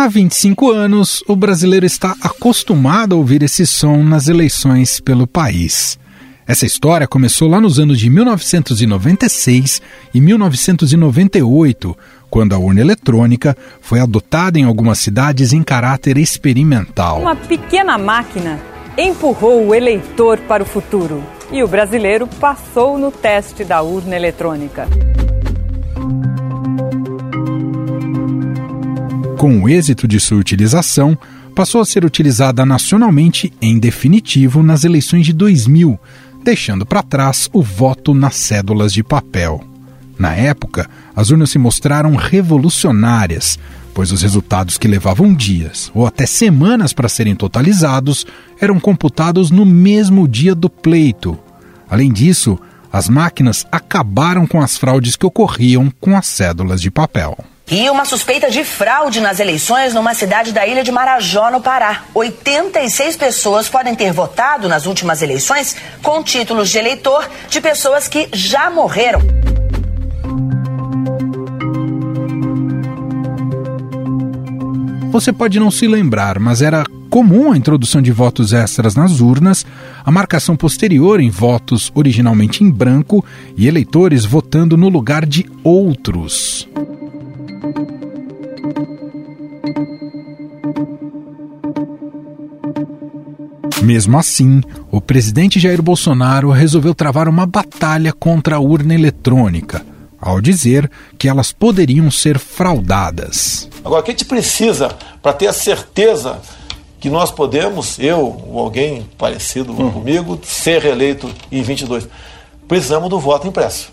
Há 25 anos, o brasileiro está acostumado a ouvir esse som nas eleições pelo país. Essa história começou lá nos anos de 1996 e 1998, quando a urna eletrônica foi adotada em algumas cidades em caráter experimental. Uma pequena máquina empurrou o eleitor para o futuro e o brasileiro passou no teste da urna eletrônica. Com o êxito de sua utilização, passou a ser utilizada nacionalmente em definitivo nas eleições de 2000, deixando para trás o voto nas cédulas de papel. Na época, as urnas se mostraram revolucionárias, pois os resultados que levavam dias ou até semanas para serem totalizados eram computados no mesmo dia do pleito. Além disso, as máquinas acabaram com as fraudes que ocorriam com as cédulas de papel. E uma suspeita de fraude nas eleições numa cidade da ilha de Marajó, no Pará. 86 pessoas podem ter votado nas últimas eleições com títulos de eleitor de pessoas que já morreram. Você pode não se lembrar, mas era comum a introdução de votos extras nas urnas, a marcação posterior em votos originalmente em branco e eleitores votando no lugar de outros. Mesmo assim, o presidente Jair Bolsonaro resolveu travar uma batalha contra a urna eletrônica, ao dizer que elas poderiam ser fraudadas. Agora, o que a gente precisa para ter a certeza que nós podemos, eu ou alguém parecido hum. comigo, ser reeleito em 22? Precisamos do voto impresso.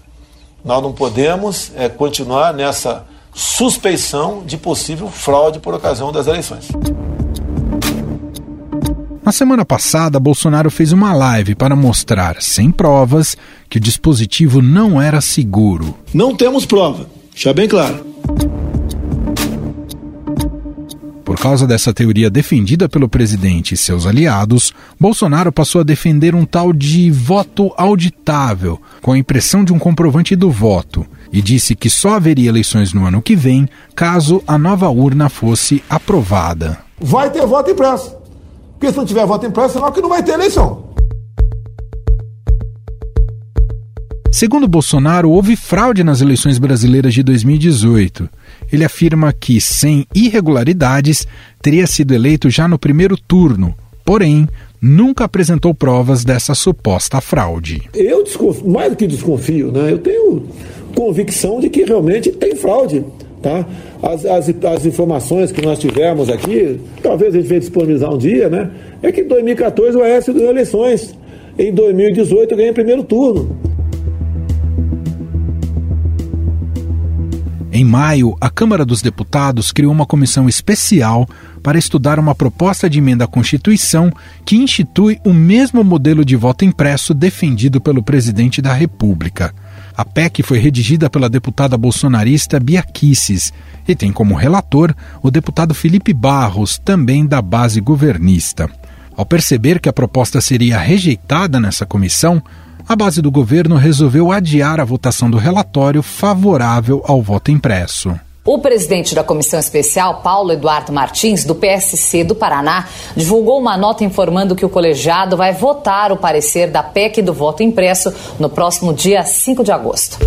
Nós não podemos é, continuar nessa suspeição de possível fraude por ocasião das eleições. Na semana passada, Bolsonaro fez uma live para mostrar, sem provas, que o dispositivo não era seguro. Não temos prova, já bem claro. Por causa dessa teoria defendida pelo presidente e seus aliados, Bolsonaro passou a defender um tal de voto auditável, com a impressão de um comprovante do voto, e disse que só haveria eleições no ano que vem caso a nova urna fosse aprovada. Vai ter voto impresso. Porque se não tiver voto impresso, é sinal que não vai ter eleição. Segundo Bolsonaro, houve fraude nas eleições brasileiras de 2018. Ele afirma que, sem irregularidades, teria sido eleito já no primeiro turno, porém, nunca apresentou provas dessa suposta fraude. Eu desconfio, mais do que desconfio, né? eu tenho convicção de que realmente tem fraude. Tá? As, as, as informações que nós tivemos aqui, talvez a gente venha disponibilizar um dia, né? É que em 2014 o Aécio ganhou eleições. Em 2018 ganhou em primeiro turno. Em maio, a Câmara dos Deputados criou uma comissão especial para estudar uma proposta de emenda à Constituição que institui o mesmo modelo de voto impresso defendido pelo presidente da República. A PEC foi redigida pela deputada bolsonarista Bia Kicis e tem como relator o deputado Felipe Barros, também da base governista. Ao perceber que a proposta seria rejeitada nessa comissão, a base do governo resolveu adiar a votação do relatório favorável ao voto impresso. O presidente da comissão especial, Paulo Eduardo Martins, do PSC do Paraná, divulgou uma nota informando que o colegiado vai votar o parecer da PEC do voto impresso no próximo dia 5 de agosto.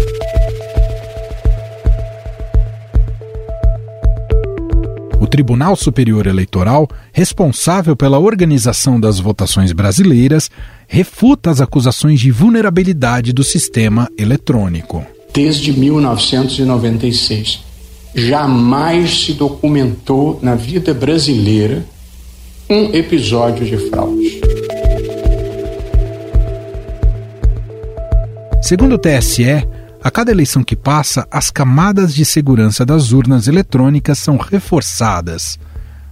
O Tribunal Superior Eleitoral, responsável pela organização das votações brasileiras, refuta as acusações de vulnerabilidade do sistema eletrônico. Desde 1996 jamais se documentou na vida brasileira um episódio de fraude. Segundo o TSE, a cada eleição que passa, as camadas de segurança das urnas eletrônicas são reforçadas.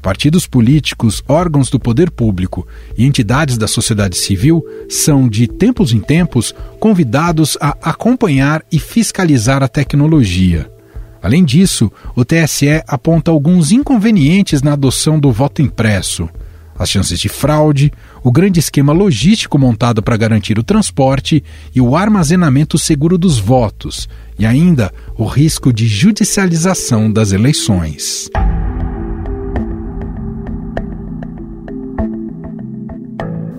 Partidos políticos, órgãos do poder público e entidades da sociedade civil são, de tempos em tempos, convidados a acompanhar e fiscalizar a tecnologia. Além disso, o TSE aponta alguns inconvenientes na adoção do voto impresso. As chances de fraude, o grande esquema logístico montado para garantir o transporte e o armazenamento seguro dos votos, e ainda o risco de judicialização das eleições.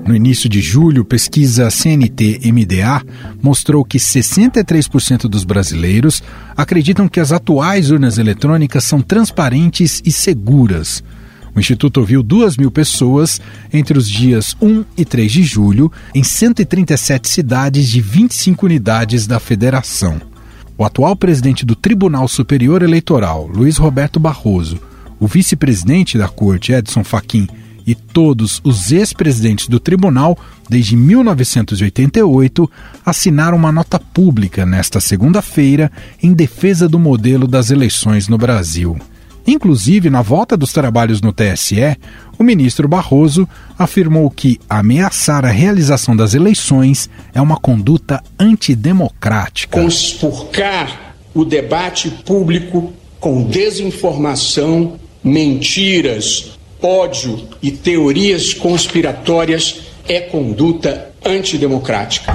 No início de julho, pesquisa CNT-MDA mostrou que 63% dos brasileiros acreditam que as atuais urnas eletrônicas são transparentes e seguras. O Instituto ouviu 2 mil pessoas entre os dias 1 e 3 de julho em 137 cidades de 25 unidades da federação. O atual presidente do Tribunal Superior Eleitoral, Luiz Roberto Barroso, o vice-presidente da corte, Edson Fachin, e todos os ex-presidentes do tribunal, desde 1988, assinaram uma nota pública nesta segunda-feira em defesa do modelo das eleições no Brasil. Inclusive, na volta dos trabalhos no TSE, o ministro Barroso afirmou que ameaçar a realização das eleições é uma conduta antidemocrática. Conspurcar o debate público com desinformação, mentiras, ódio e teorias conspiratórias é conduta antidemocrática.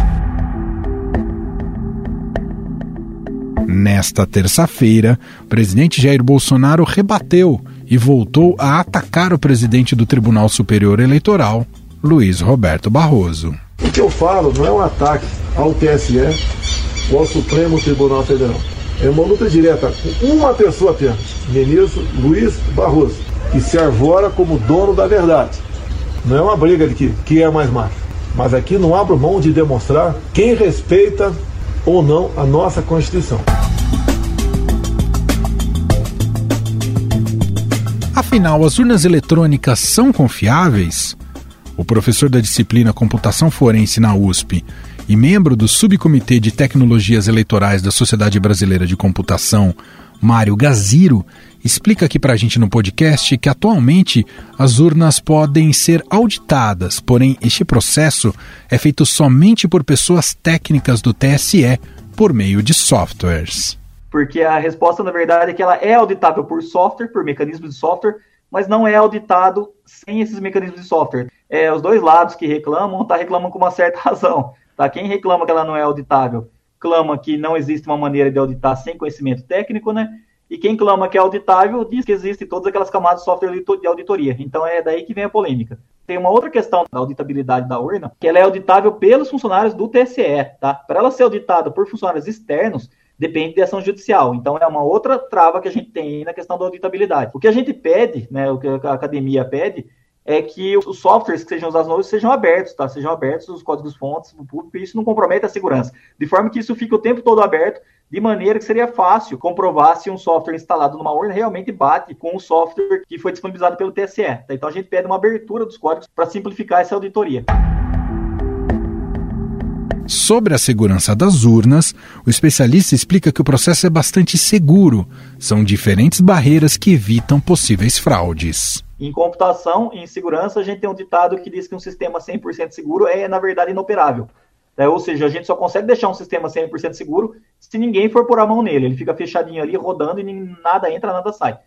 Nesta terça-feira, o presidente Jair Bolsonaro rebateu e voltou a atacar o presidente do Tribunal Superior Eleitoral, Luiz Roberto Barroso. O que eu falo não é um ataque ao TSE ou ao Supremo Tribunal Federal. É uma luta direta com uma pessoa apenas, ministro Luiz Barroso, que se arvora como dono da verdade. Não é uma briga de que, que é mais macho. Mas aqui não abro mão de demonstrar quem respeita ou não a nossa Constituição. Afinal, as urnas eletrônicas são confiáveis? O professor da disciplina Computação Forense na USP e membro do Subcomitê de Tecnologias Eleitorais da Sociedade Brasileira de Computação, Mário Gaziro, explica aqui para a gente no podcast que atualmente as urnas podem ser auditadas, porém este processo é feito somente por pessoas técnicas do TSE por meio de softwares. Porque a resposta, na verdade, é que ela é auditável por software, por mecanismos de software, mas não é auditado sem esses mecanismos de software. É, os dois lados que reclamam, tá, reclamam com uma certa razão. Tá? Quem reclama que ela não é auditável, clama que não existe uma maneira de auditar sem conhecimento técnico, né? E quem clama que é auditável diz que existem todas aquelas camadas de software de auditoria. Então é daí que vem a polêmica. Tem uma outra questão da auditabilidade da urna, que ela é auditável pelos funcionários do TSE, tá? Para ela ser auditada por funcionários externos, depende de ação judicial. Então é uma outra trava que a gente tem na questão da auditabilidade. O que a gente pede, né, o que a academia pede, é que os softwares que sejam usados hoje sejam abertos, tá? Sejam abertos os códigos fontes do público, e isso não compromete a segurança. De forma que isso fique o tempo todo aberto, de maneira que seria fácil comprovar se um software instalado numa urna realmente bate com o software que foi disponibilizado pelo TSE. Tá? Então a gente pede uma abertura dos códigos para simplificar essa auditoria. Sobre a segurança das urnas, o especialista explica que o processo é bastante seguro. São diferentes barreiras que evitam possíveis fraudes. Em computação, em segurança, a gente tem um ditado que diz que um sistema 100% seguro é, na verdade, inoperável. É, ou seja, a gente só consegue deixar um sistema 100% seguro se ninguém for pôr a mão nele. Ele fica fechadinho ali, rodando e nada entra, nada sai.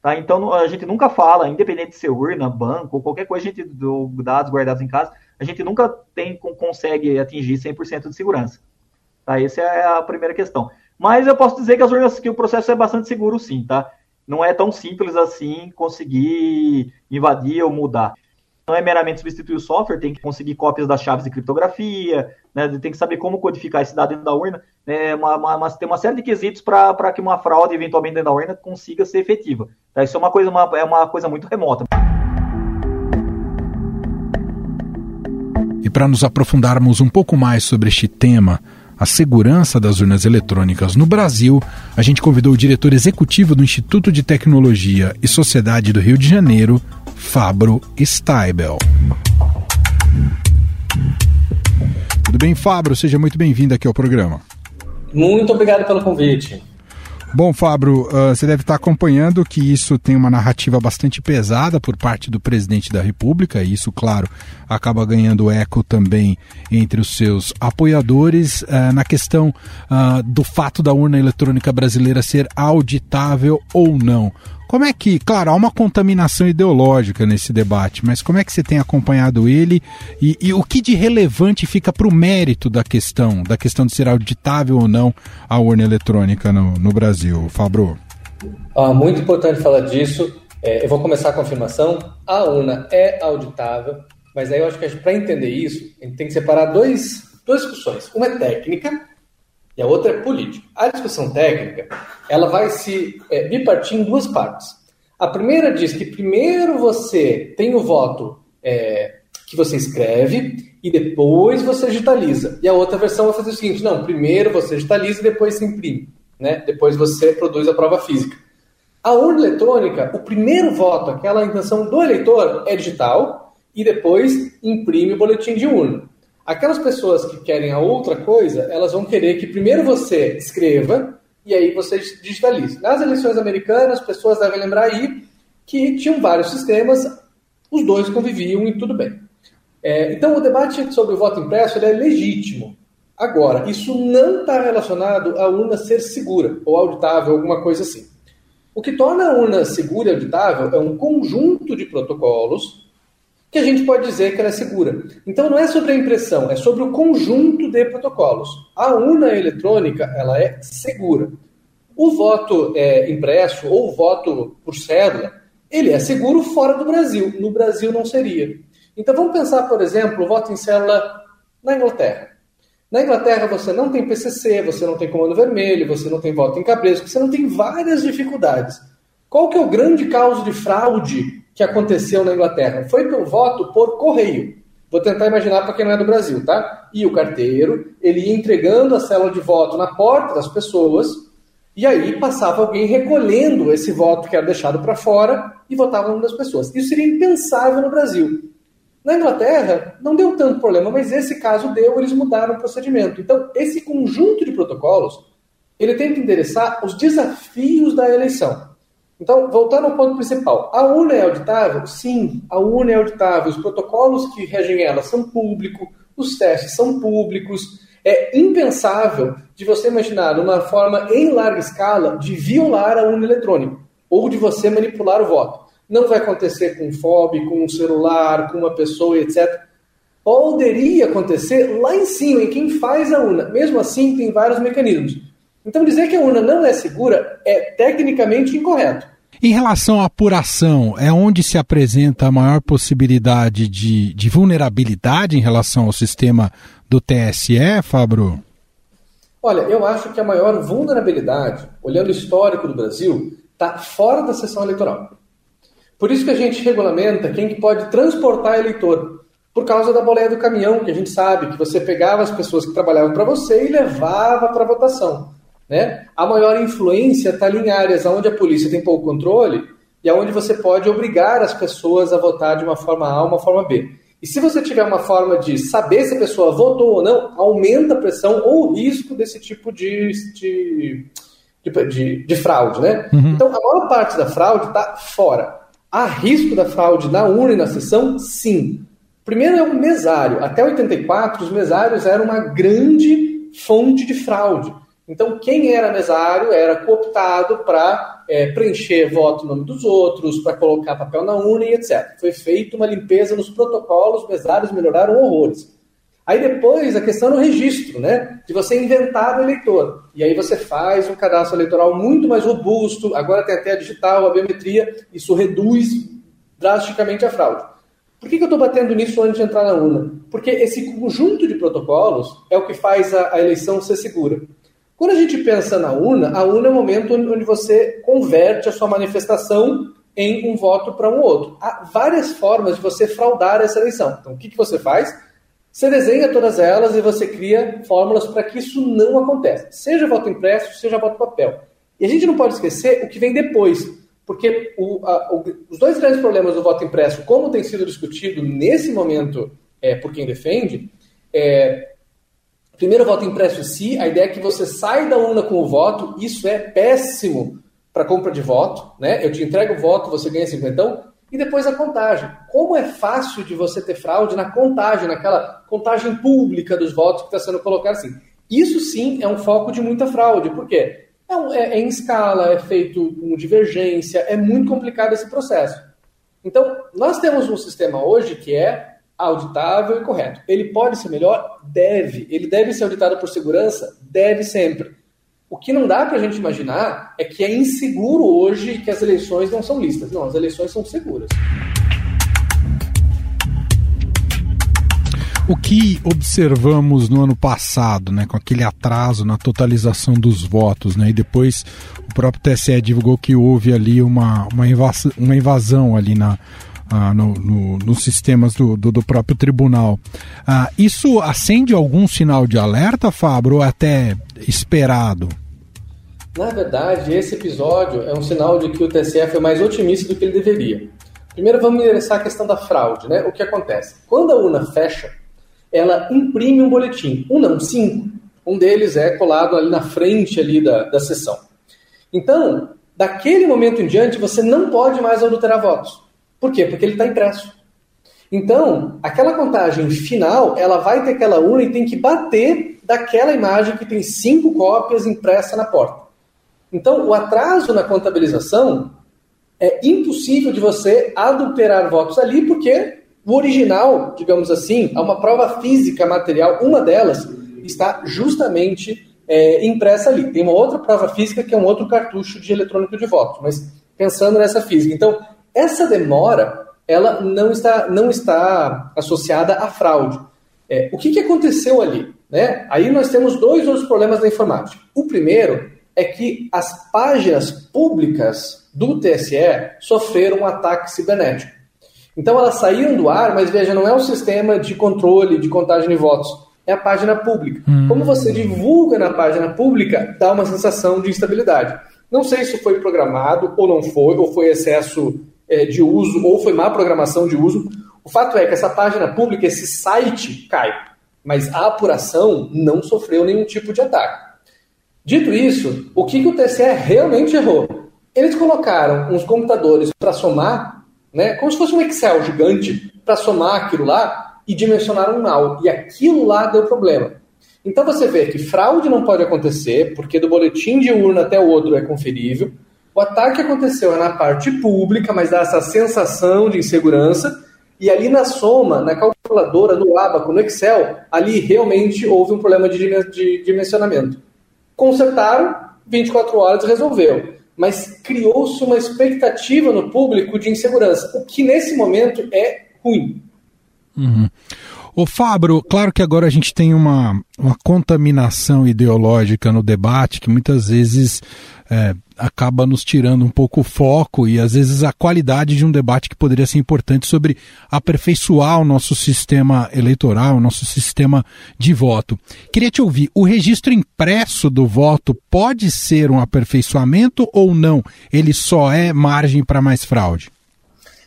Tá? Então, a gente nunca fala, independente de ser urna, banco, qualquer coisa, a gente, do, dados guardados em casa, a gente nunca tem, consegue atingir 100% de segurança. Tá? Essa é a primeira questão. Mas eu posso dizer que as urnas, que o processo é bastante seguro, sim, tá? Não é tão simples assim conseguir invadir ou mudar. Não é meramente substituir o software, tem que conseguir cópias das chaves de criptografia, né? tem que saber como codificar esse dado dentro da urna. É uma, uma, tem uma série de quesitos para que uma fraude, eventualmente, dentro da urna consiga ser efetiva. Tá? Isso é uma coisa, uma, é uma coisa muito remota. E para nos aprofundarmos um pouco mais sobre este tema, a segurança das urnas eletrônicas no Brasil, a gente convidou o diretor executivo do Instituto de Tecnologia e Sociedade do Rio de Janeiro, Fabro Steibel. Tudo bem, Fabro? Seja muito bem-vindo aqui ao programa. Muito obrigado pelo convite. Bom, Fábio, uh, você deve estar acompanhando que isso tem uma narrativa bastante pesada por parte do presidente da República, e isso, claro, acaba ganhando eco também entre os seus apoiadores uh, na questão uh, do fato da urna eletrônica brasileira ser auditável ou não. Como é que, claro, há uma contaminação ideológica nesse debate, mas como é que você tem acompanhado ele e, e o que de relevante fica para o mérito da questão, da questão de ser auditável ou não a urna eletrônica no, no Brasil, Fabro? Ah, muito importante falar disso. É, eu vou começar com a afirmação: a urna é auditável. Mas aí eu acho que para entender isso, a gente tem que separar dois, duas discussões. Uma é técnica e a outra é política. A discussão técnica, ela vai se é, bipartir em duas partes. A primeira diz que primeiro você tem o voto é, que você escreve e depois você digitaliza. E a outra versão vai fazer o seguinte: não, primeiro você digitaliza e depois se imprime. Né? Depois você produz a prova física. A urna eletrônica, o primeiro voto, aquela intenção do eleitor, é digital e depois imprime o boletim de urna. Aquelas pessoas que querem a outra coisa, elas vão querer que primeiro você escreva e aí você digitalize. Nas eleições americanas, pessoas devem lembrar aí que tinham vários sistemas, os dois conviviam e tudo bem. É, então, o debate sobre o voto impresso é legítimo. Agora, isso não está relacionado à urna ser segura ou auditável, alguma coisa assim. O que torna a urna segura e auditável é um conjunto de protocolos que a gente pode dizer que ela é segura. Então não é sobre a impressão, é sobre o conjunto de protocolos. A urna eletrônica ela é segura. O voto é, impresso ou o voto por cédula, ele é seguro fora do Brasil. No Brasil não seria. Então vamos pensar, por exemplo, o voto em célula na Inglaterra. Na Inglaterra você não tem PCC, você não tem comando vermelho, você não tem voto em cabresto, você não tem várias dificuldades. Qual que é o grande caso de fraude que aconteceu na Inglaterra? Foi pelo voto por correio. Vou tentar imaginar para quem não é do Brasil, tá? E o carteiro, ele ia entregando a célula de voto na porta das pessoas, e aí passava alguém recolhendo esse voto que era deixado para fora e votava uma das pessoas. Isso seria impensável no Brasil. Na Inglaterra, não deu tanto problema, mas esse caso deu, eles mudaram o procedimento. Então, esse conjunto de protocolos, ele tem que endereçar os desafios da eleição. Então, voltando ao ponto principal, a urna é auditável? Sim, a urna é auditável. Os protocolos que regem ela são públicos, os testes são públicos. É impensável de você imaginar uma forma em larga escala de violar a urna eletrônica ou de você manipular o voto. Não vai acontecer com FOB, com um celular, com uma pessoa, etc. Poderia acontecer lá em cima, em quem faz a urna. Mesmo assim, tem vários mecanismos. Então, dizer que a urna não é segura é tecnicamente incorreto. Em relação à apuração, é onde se apresenta a maior possibilidade de, de vulnerabilidade em relação ao sistema do TSE, Fabro? Olha, eu acho que a maior vulnerabilidade, olhando o histórico do Brasil, está fora da sessão eleitoral. Por isso que a gente regulamenta quem que pode transportar eleitor. Por causa da boleia do caminhão, que a gente sabe que você pegava as pessoas que trabalhavam para você e levava para votação. Né? A maior influência está em áreas onde a polícia tem pouco controle e onde você pode obrigar as pessoas a votar de uma forma A ou uma forma B. E se você tiver uma forma de saber se a pessoa votou ou não, aumenta a pressão ou o risco desse tipo de, de, de, de fraude. Né? Uhum. Então, a maior parte da fraude está fora. Há risco da fraude na urna e na sessão? Sim. Primeiro é o mesário. Até 84, os mesários eram uma grande fonte de fraude. Então, quem era mesário era cooptado para é, preencher voto no nome dos outros, para colocar papel na urna e etc. Foi feita uma limpeza nos protocolos, os mesários melhoraram horrores. Aí depois a questão no registro, né? De você inventar o eleitor. E aí você faz um cadastro eleitoral muito mais robusto, agora tem até a digital, a biometria, isso reduz drasticamente a fraude. Por que, que eu estou batendo nisso antes de entrar na urna? Porque esse conjunto de protocolos é o que faz a, a eleição ser segura. Quando a gente pensa na urna, a urna é o momento onde você converte a sua manifestação em um voto para um outro. Há várias formas de você fraudar essa eleição. Então, o que, que você faz? Você desenha todas elas e você cria fórmulas para que isso não aconteça. Seja voto impresso, seja voto papel. E a gente não pode esquecer o que vem depois. Porque o, a, o, os dois grandes problemas do voto impresso, como tem sido discutido nesse momento é, por quem defende, é, primeiro voto impresso em si, a ideia é que você sai da urna com o voto, isso é péssimo para compra de voto, né? Eu te entrego o voto, você ganha 50, e depois a contagem. Como é fácil de você ter fraude na contagem, naquela contagem pública dos votos que está sendo colocado assim. Isso sim é um foco de muita fraude. Por quê? É, um, é, é em escala, é feito com divergência, é muito complicado esse processo. Então, nós temos um sistema hoje que é auditável e correto. Ele pode ser melhor? Deve. Ele deve ser auditado por segurança? Deve sempre. O que não dá para a gente imaginar é que é inseguro hoje que as eleições não são listas. Não, as eleições são seguras. O que observamos no ano passado, né, com aquele atraso na totalização dos votos, né, e depois o próprio TSE divulgou que houve ali uma, uma, invasão, uma invasão ali na, ah, no, no, nos sistemas do, do, do próprio tribunal. Ah, isso acende algum sinal de alerta, Fabro, ou até esperado? Na verdade, esse episódio é um sinal de que o TSE foi mais otimista do que ele deveria. Primeiro, vamos endereçar a questão da fraude. Né? O que acontece? Quando a urna fecha, ela imprime um boletim. Um não, cinco. Um deles é colado ali na frente ali da, da sessão. Então, daquele momento em diante, você não pode mais adulterar votos. Por quê? Porque ele está impresso. Então, aquela contagem final, ela vai ter aquela urna e tem que bater daquela imagem que tem cinco cópias impressa na porta. Então, o atraso na contabilização é impossível de você adulterar votos ali, porque o original, digamos assim, é uma prova física material, uma delas está justamente é, impressa ali. Tem uma outra prova física que é um outro cartucho de eletrônico de votos, mas pensando nessa física. Então, essa demora, ela não está, não está associada à fraude. É, o que, que aconteceu ali? Né? Aí nós temos dois outros problemas da informática. O primeiro é que as páginas públicas do TSE sofreram um ataque cibernético. Então elas saíram do ar, mas veja, não é o sistema de controle, de contagem de votos, é a página pública. Hum. Como você divulga na página pública, dá uma sensação de instabilidade. Não sei se foi programado ou não foi, ou foi excesso é, de uso, ou foi má programação de uso. O fato é que essa página pública, esse site, cai, mas a apuração não sofreu nenhum tipo de ataque. Dito isso, o que, que o TSE realmente errou? Eles colocaram uns computadores para somar, né, como se fosse um Excel gigante, para somar aquilo lá e dimensionaram mal. E aquilo lá deu problema. Então você vê que fraude não pode acontecer, porque do boletim de urna até o outro é conferível. O ataque aconteceu na parte pública, mas dá essa sensação de insegurança. E ali na soma, na calculadora, no abaco, no Excel, ali realmente houve um problema de dimensionamento. Consertaram, 24 horas resolveu. Mas criou-se uma expectativa no público de insegurança, o que nesse momento é ruim. Uhum. O Fabro, claro que agora a gente tem uma, uma contaminação ideológica no debate que muitas vezes é, acaba nos tirando um pouco o foco e às vezes a qualidade de um debate que poderia ser importante sobre aperfeiçoar o nosso sistema eleitoral, o nosso sistema de voto. Queria te ouvir, o registro impresso do voto pode ser um aperfeiçoamento ou não? Ele só é margem para mais fraude?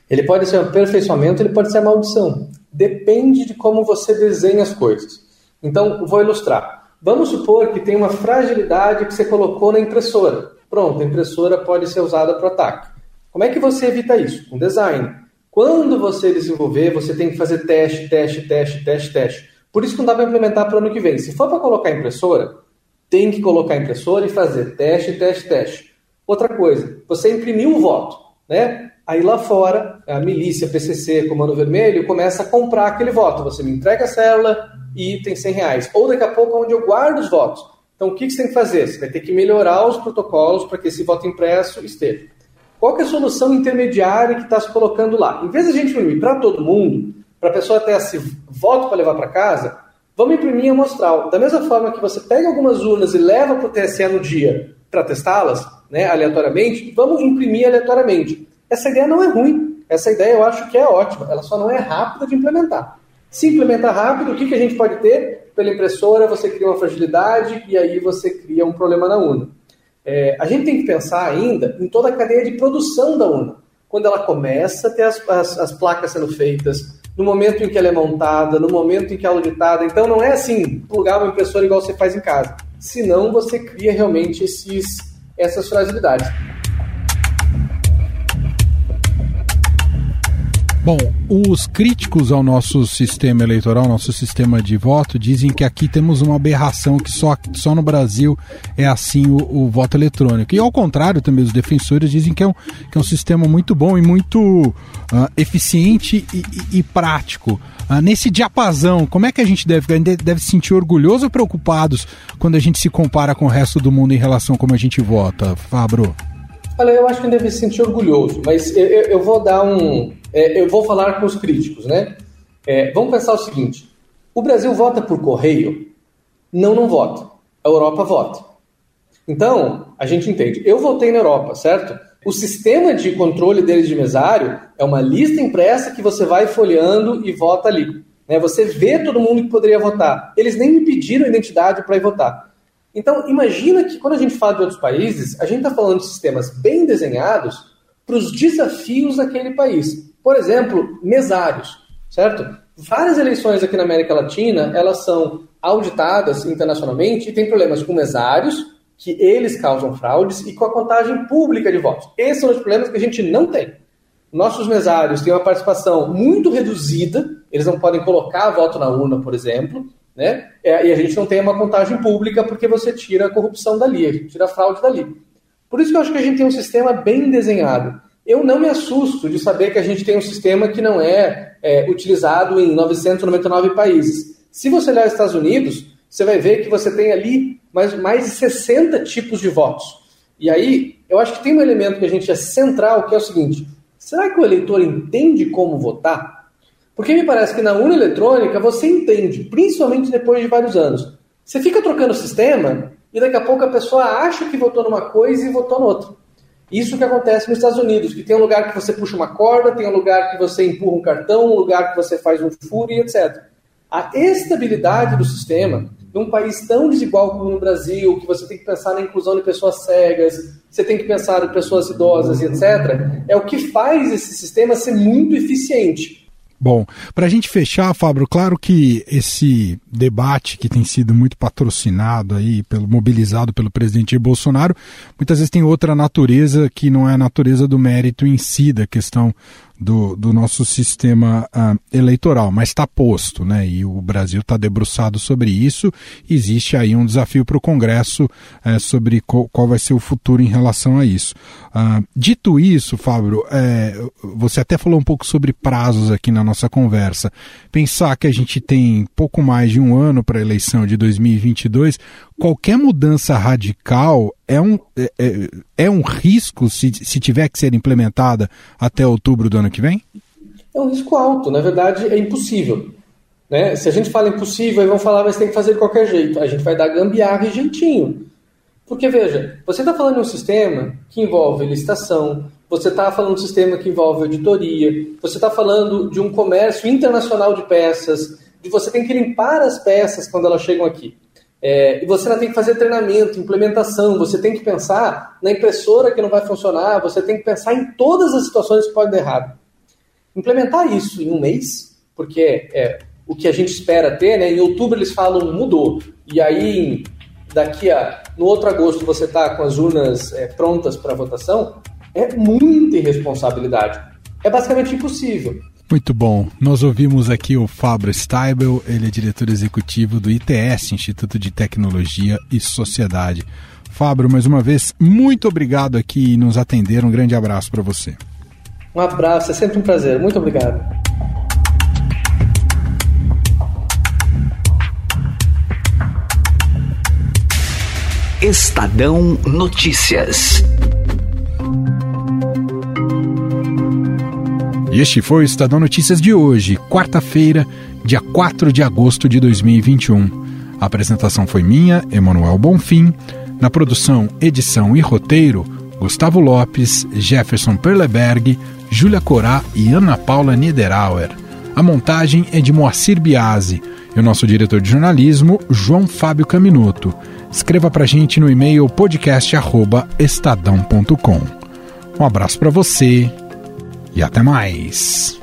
Ele pode ser um aperfeiçoamento, ele pode ser maldição. Depende de como você desenha as coisas. Então, vou ilustrar. Vamos supor que tem uma fragilidade que você colocou na impressora. Pronto, a impressora pode ser usada para ataque. Como é que você evita isso? Com design. Quando você desenvolver, você tem que fazer teste, teste, teste, teste, teste. Por isso que não dá para implementar para o ano que vem. Se for para colocar impressora, tem que colocar impressora e fazer teste, teste, teste. Outra coisa, você imprimiu o voto, né? Aí lá fora, a milícia, PCC, Comando Vermelho, começa a comprar aquele voto. Você me entrega a célula e tem 100 reais. Ou daqui a pouco, onde eu guardo os votos. Então, o que você tem que fazer? Você vai ter que melhorar os protocolos para que esse voto impresso esteja. Qual é a solução intermediária que está se colocando lá? Em vez de a gente imprimir para todo mundo, para a pessoa ter esse voto para levar para casa, vamos imprimir amostral. Da mesma forma que você pega algumas urnas e leva para o TSE no dia para testá-las, né, aleatoriamente, vamos imprimir aleatoriamente. Essa ideia não é ruim. Essa ideia eu acho que é ótima. Ela só não é rápida de implementar. Se implementar rápido, o que, que a gente pode ter? Pela impressora, você cria uma fragilidade e aí você cria um problema na urna. É, a gente tem que pensar ainda em toda a cadeia de produção da urna. Quando ela começa a ter as, as, as placas sendo feitas, no momento em que ela é montada, no momento em que ela é auditada. Então não é assim, plugar uma impressora igual você faz em casa. Senão você cria realmente esses, essas fragilidades. Bom, os críticos ao nosso sistema eleitoral, nosso sistema de voto, dizem que aqui temos uma aberração, que só, só no Brasil é assim o, o voto eletrônico. E ao contrário, também os defensores dizem que é um, que é um sistema muito bom e muito uh, eficiente e, e, e prático. Uh, nesse diapasão, como é que a gente deve, deve se sentir orgulhoso ou preocupados quando a gente se compara com o resto do mundo em relação a como a gente vota, Fabro? Olha, eu acho que deve se sentir orgulhoso, mas eu, eu, eu vou dar um, é, eu vou falar com os críticos, né? É, vamos pensar o seguinte: O Brasil vota por correio? Não, não vota. A Europa vota. Então, a gente entende. Eu votei na Europa, certo? O sistema de controle deles de mesário é uma lista impressa que você vai folheando e vota ali. Né? Você vê todo mundo que poderia votar. Eles nem me pediram identidade para ir votar. Então, imagina que quando a gente fala de outros países, a gente está falando de sistemas bem desenhados para os desafios daquele país. Por exemplo, mesários, certo? Várias eleições aqui na América Latina, elas são auditadas internacionalmente e tem problemas com mesários, que eles causam fraudes, e com a contagem pública de votos. Esses são os problemas que a gente não tem. Nossos mesários têm uma participação muito reduzida, eles não podem colocar voto na urna, por exemplo, né? É, e a gente não tem uma contagem pública porque você tira a corrupção dali, tira a fraude dali. Por isso que eu acho que a gente tem um sistema bem desenhado. Eu não me assusto de saber que a gente tem um sistema que não é, é utilizado em 999 países. Se você olhar os Estados Unidos, você vai ver que você tem ali mais, mais de 60 tipos de votos. E aí, eu acho que tem um elemento que a gente é central, que é o seguinte: será que o eleitor entende como votar? Porque me parece que na urna eletrônica você entende, principalmente depois de vários anos. Você fica trocando o sistema e daqui a pouco a pessoa acha que votou numa coisa e votou noutra. Isso que acontece nos Estados Unidos, que tem um lugar que você puxa uma corda, tem um lugar que você empurra um cartão, um lugar que você faz um furo e etc. A estabilidade do sistema, num país tão desigual como no Brasil, que você tem que pensar na inclusão de pessoas cegas, você tem que pensar em pessoas idosas e etc., é o que faz esse sistema ser muito eficiente. Bom, para a gente fechar, Fábio, claro que esse debate que tem sido muito patrocinado aí, pelo, mobilizado pelo presidente Bolsonaro, muitas vezes tem outra natureza que não é a natureza do mérito em si da questão do, do nosso sistema uh, eleitoral, mas está posto, né? E o Brasil está debruçado sobre isso. Existe aí um desafio para o Congresso uh, sobre qual, qual, vai ser o futuro em relação a isso. Uh, dito isso, Fábio, é, você até falou um pouco sobre prazos aqui na nossa conversa. Pensar que a gente tem pouco mais de um ano para a eleição de 2022, qualquer mudança radical é um, é, é, é, um risco se, se tiver que ser implementada até outubro do ano que vem? É um risco alto, na verdade é impossível. Né? Se a gente fala impossível, aí vão falar, mas tem que fazer de qualquer jeito. A gente vai dar gambiarra e jeitinho. Porque, veja, você está falando de um sistema que envolve licitação, você está falando de um sistema que envolve auditoria, você está falando de um comércio internacional de peças, de você tem que limpar as peças quando elas chegam aqui. É, e você tem que fazer treinamento, implementação, você tem que pensar na impressora que não vai funcionar, você tem que pensar em todas as situações que podem dar errado. Implementar isso em um mês, porque é o que a gente espera ter, né? Em outubro eles falam mudou, e aí daqui a no outro agosto você está com as urnas é, prontas para votação, é muita irresponsabilidade. É basicamente impossível. Muito bom. Nós ouvimos aqui o Fábio Steibel, ele é diretor executivo do ITS, Instituto de Tecnologia e Sociedade. Fábio, mais uma vez, muito obrigado aqui e nos atender. Um grande abraço para você. Um abraço, é sempre um prazer. Muito obrigado. Estadão Notícias. Este foi o Estadão Notícias de hoje, quarta-feira, dia 4 de agosto de 2021. A apresentação foi minha, Emanuel Bonfim. Na produção, edição e roteiro, Gustavo Lopes, Jefferson Perleberg, Júlia Corá e Ana Paula Niederauer. A montagem é de Moacir Biasi e o nosso diretor de jornalismo, João Fábio Caminuto. Escreva para gente no e-mail podcast@estadão.com. Um abraço para você e até mais.